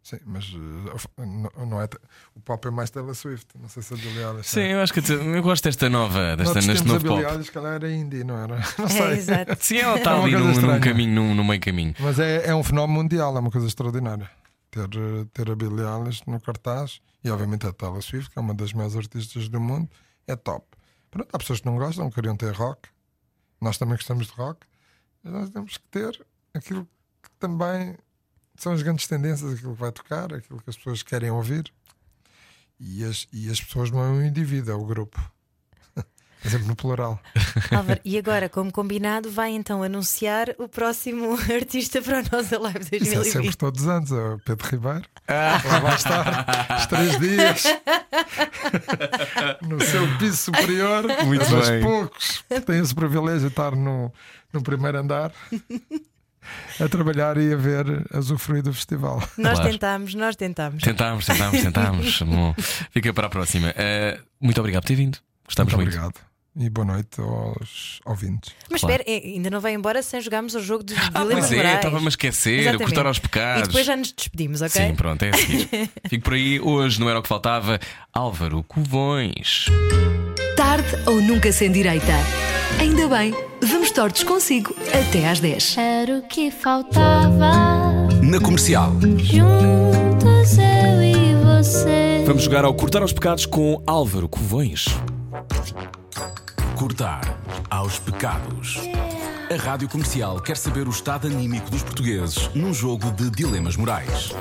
Sim, mas eh, não, não é. O pop é mais Taylor Swift. Não sei se a Billie Eilish. Sim, é. eu acho que eu gosto desta nova, desta, neste tempos, a novo Billie pop. Eilish, se calhar era indie, não era? Não é, sei. exato. Sim, ela está É ali num, num caminho, num, num meio caminho. Mas é, é um fenómeno mundial, é uma coisa extraordinária. Ter, eh, ter a Billie Eilish no cartaz e, obviamente, a Taylor Swift, que é uma das maiores artistas do mundo, é top. Pronto, há pessoas que não gostam, queriam ter rock. Nós também gostamos de rock. Mas nós temos que ter aquilo que também são as grandes tendências, aquilo que vai tocar, aquilo que as pessoas querem ouvir. E as, e as pessoas não é um indivíduo, é o grupo. É sempre no plural. Álvaro, e agora, como combinado, vai então anunciar o próximo artista para o Nós Alive Isso é sempre 2020. todos os anos, é o Pedro Ribeiro. Lá vai estar os três dias no seu piso superior. Muito mas bem. poucos têm esse privilégio de estar no, no primeiro andar a trabalhar e a ver, a usufruir do festival. Nós Claro. tentámos, nós tentámos. Tentámos, tentámos, tentámos. Bom, fica para a próxima. Eh, muito obrigado por ter vindo. Gostamos Muito muito. obrigado. E boa noite aos ouvintes. Mas Claro. espera, ainda não vai embora sem jogarmos o jogo dos Ah, dilemas pois é, estava-me a esquecer, Exatamente. cortar aos E pecados. depois já nos despedimos, ok? Sim, pronto, é a seguir. Fico por aí. Hoje não era o que faltava. Álvaro Covões. Tarde ou nunca sem direita. Ainda bem, vamos tortos consigo até às 10. Era o que faltava. Na comercial. Juntos eu e você. Vamos jogar ao Cortar aos Pecados com Álvaro Covões. Cortar aos pecados. A rádio comercial quer saber o estado anímico dos portugueses num jogo de dilemas morais.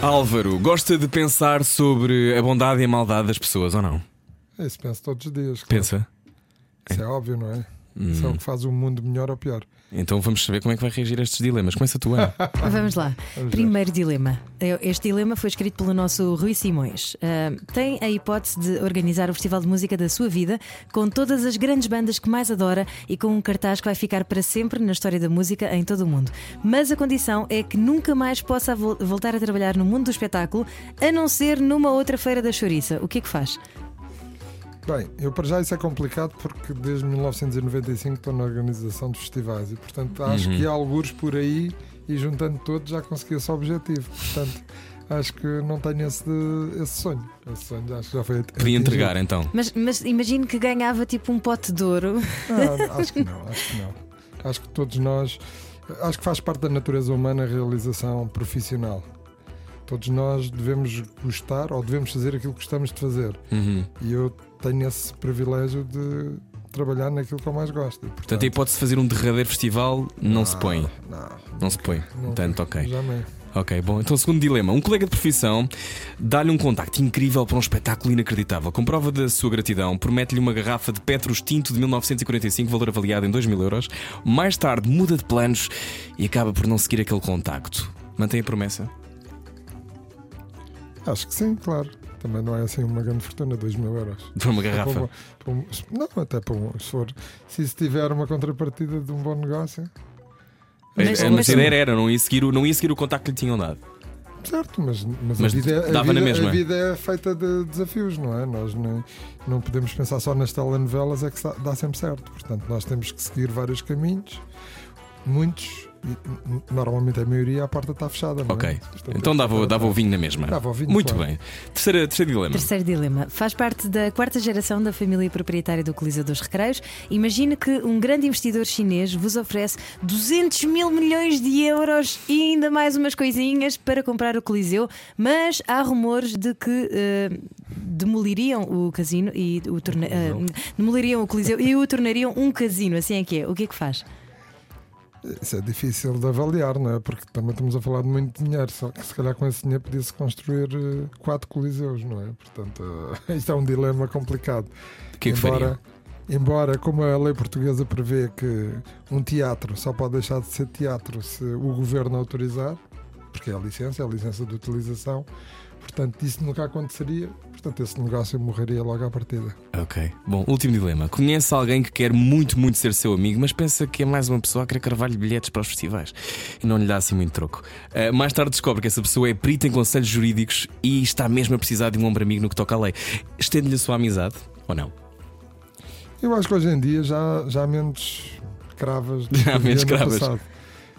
Álvaro, gosta de pensar sobre a bondade e a maldade das pessoas ou não? Isso penso todos os dias. claro. Pensa. Isso é óbvio, não é? Isso é o que faz o mundo melhor ou pior. Então vamos saber como é que vai reagir a estes dilemas. Começa tu, Ana. Vamos lá. Primeiro dilema. Este dilema foi escrito pelo nosso Rui Simões. Ah, tem a hipótese de organizar o festival de música da sua vida com todas as grandes bandas que mais adora e com um cartaz que vai ficar para sempre na história da música em todo o mundo. Mas a condição é que nunca mais possa vol- voltar a trabalhar no mundo do espetáculo, a não ser numa outra feira da chouriça. O que é que faz? Bem, eu para já isso é complicado porque desde 1995 estou na organização dos festivais e, portanto, acho que há algures por aí e juntando todos já consegui esse objetivo. Portanto, acho que não tenho esse, esse sonho. Esse sonho acho que já foi Podia entregar então. Mas, mas imagino que ganhava tipo um pote de ouro. Ah, acho que não, acho que não. Acho que todos nós. Acho que faz parte da natureza humana a realização profissional. Todos nós devemos gostar ou devemos fazer aquilo que gostamos de fazer. Uhum. E eu tenho esse privilégio de trabalhar naquilo que eu mais gosto. E, Portanto, a hipótese de fazer um derradeiro festival não se põe. Não, Não se põe. não Portanto, ok. Jamais. Ok, bom. Então, segundo dilema. Um colega de profissão dá-lhe um contacto incrível para um espetáculo inacreditável. Com prova da sua gratidão, promete-lhe uma garrafa de Petros Tinto de 1945, valor avaliado em 2 mil euros. Mais tarde, muda de planos e acaba por não seguir aquele contacto. Mantém a promessa? Acho que sim, claro. Também não é assim uma grande fortuna, 2 mil euros. Uma Para garrafa. uma- para um- não, até para um, se for. Se isso tiver uma contrapartida de um bom negócio, A- Mas- a mas- ideia era, não ia, seguir o, não ia seguir o contacto que lhe tinham dado. Certo, mas, mas, Mas a, vida, é- a, dava na vida, mesma. a vida é feita de desafios, não é? Nós nem, não podemos pensar só nas telenovelas, é que dá, sempre certo. Portanto, nós temos que seguir vários caminhos, muitos, normalmente a maioria, a porta está fechada. Não é? Ok. Portanto, Então é dava, dava o vinho na mesma. Dava o vinho, Muito claro. bem. Terceira, terceiro dilema. Terceiro dilema. Faz parte da quarta geração da família proprietária do Coliseu dos Recreios. Imagine que um grande investidor chinês vos oferece 200 mil milhões de euros e ainda mais umas coisinhas para comprar o Coliseu, mas há rumores de que eh, demoliriam o casino e o torne... eh, demoliriam o Coliseu e o tornariam um casino. Assim é que é. O que é que faz? Isso é difícil de avaliar, não é? Porque também estamos a falar de muito dinheiro, só que se calhar com esse dinheiro podia-se construir eh, quatro coliseus, não é? Portanto, eh, isto é um dilema complicado. O que é que faria? embora, embora, como a lei portuguesa prevê que um teatro só pode deixar de ser teatro se o governo autorizar, porque é a licença, é a licença de utilização, portanto, isso nunca aconteceria, portanto, esse negócio morreria logo à partida. Ok. Bom, último dilema. Conhece alguém que quer muito, muito ser seu amigo, mas pensa que é mais uma pessoa a querer carvar-lhe bilhetes para os festivais e não lhe dá assim muito troco. Ah, mais tarde descobre que essa pessoa é perita em conselhos jurídicos e está mesmo a precisar de um ombro amigo no que toca à lei. Estende-lhe a sua amizade ou não? Eu acho que hoje em dia já, já há menos cravas do que há menos no cravas. passado.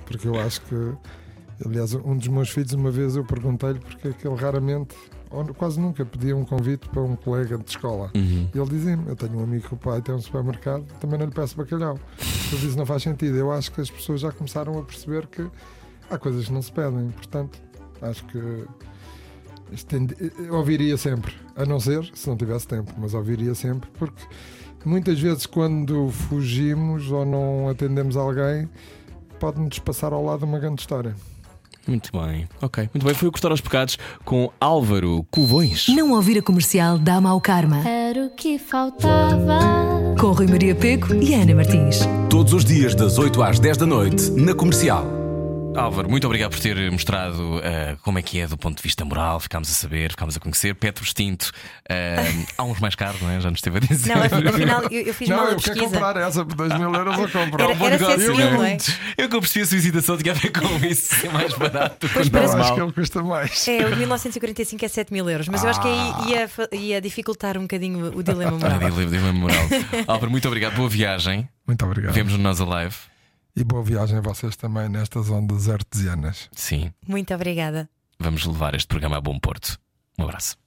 Porque eu acho que, aliás, um dos meus filhos, uma vez eu perguntei-lhe porque é que ele raramente, ou quase nunca, pedia um convite para um colega de escola. Uhum. E ele dizia-me: Eu tenho um amigo que o pai tem um supermercado, também não lhe peço bacalhau. Eu disse: Não faz sentido. Eu acho que as pessoas já começaram a perceber que há coisas que não se pedem. Portanto, acho que. estendi- ouviria sempre, a não ser se não tivesse tempo, mas ouviria sempre, porque muitas vezes quando fugimos ou não atendemos alguém, pode-nos passar ao lado uma grande história. Muito bem. Ok. Muito bem. Foi o Cortar aos Pecados com Álvaro Covões. Não ouvir a comercial dá mau karma. Era o que faltava. Com Rui Maria Peco e Ana Martins. Todos os dias das 8 às 10 da noite na comercial. Álvaro, muito obrigado por ter mostrado uh, como é que é do ponto de vista moral. Ficámos a saber, ficámos a conhecer. Petro Extinto, uh, há uns mais caros, não é? Já nos esteve a dizer. Não, afinal, eu, eu fiz Não, mal a eu quero pesquisa. comprar essa por 2 mil euros. Eu compro. Era- Bom era negócio, não é? Eu que eu percebi a solicitação tinha a ver com isso, ser mais barato. Pois Não, mal. acho que ele custa mais. É, o de 1945 é 7 mil euros, mas eu acho que aí ia, fa- ia dificultar um bocadinho o dilema moral. Ah, dile- dile-me moral. Álvaro, muito obrigado, boa viagem. Muito obrigado. Vemos no Nós Alive. E boa viagem a vocês também nestas ondas artesianas. Sim, Muito obrigada. vamos levar este programa a bom porto. Um abraço.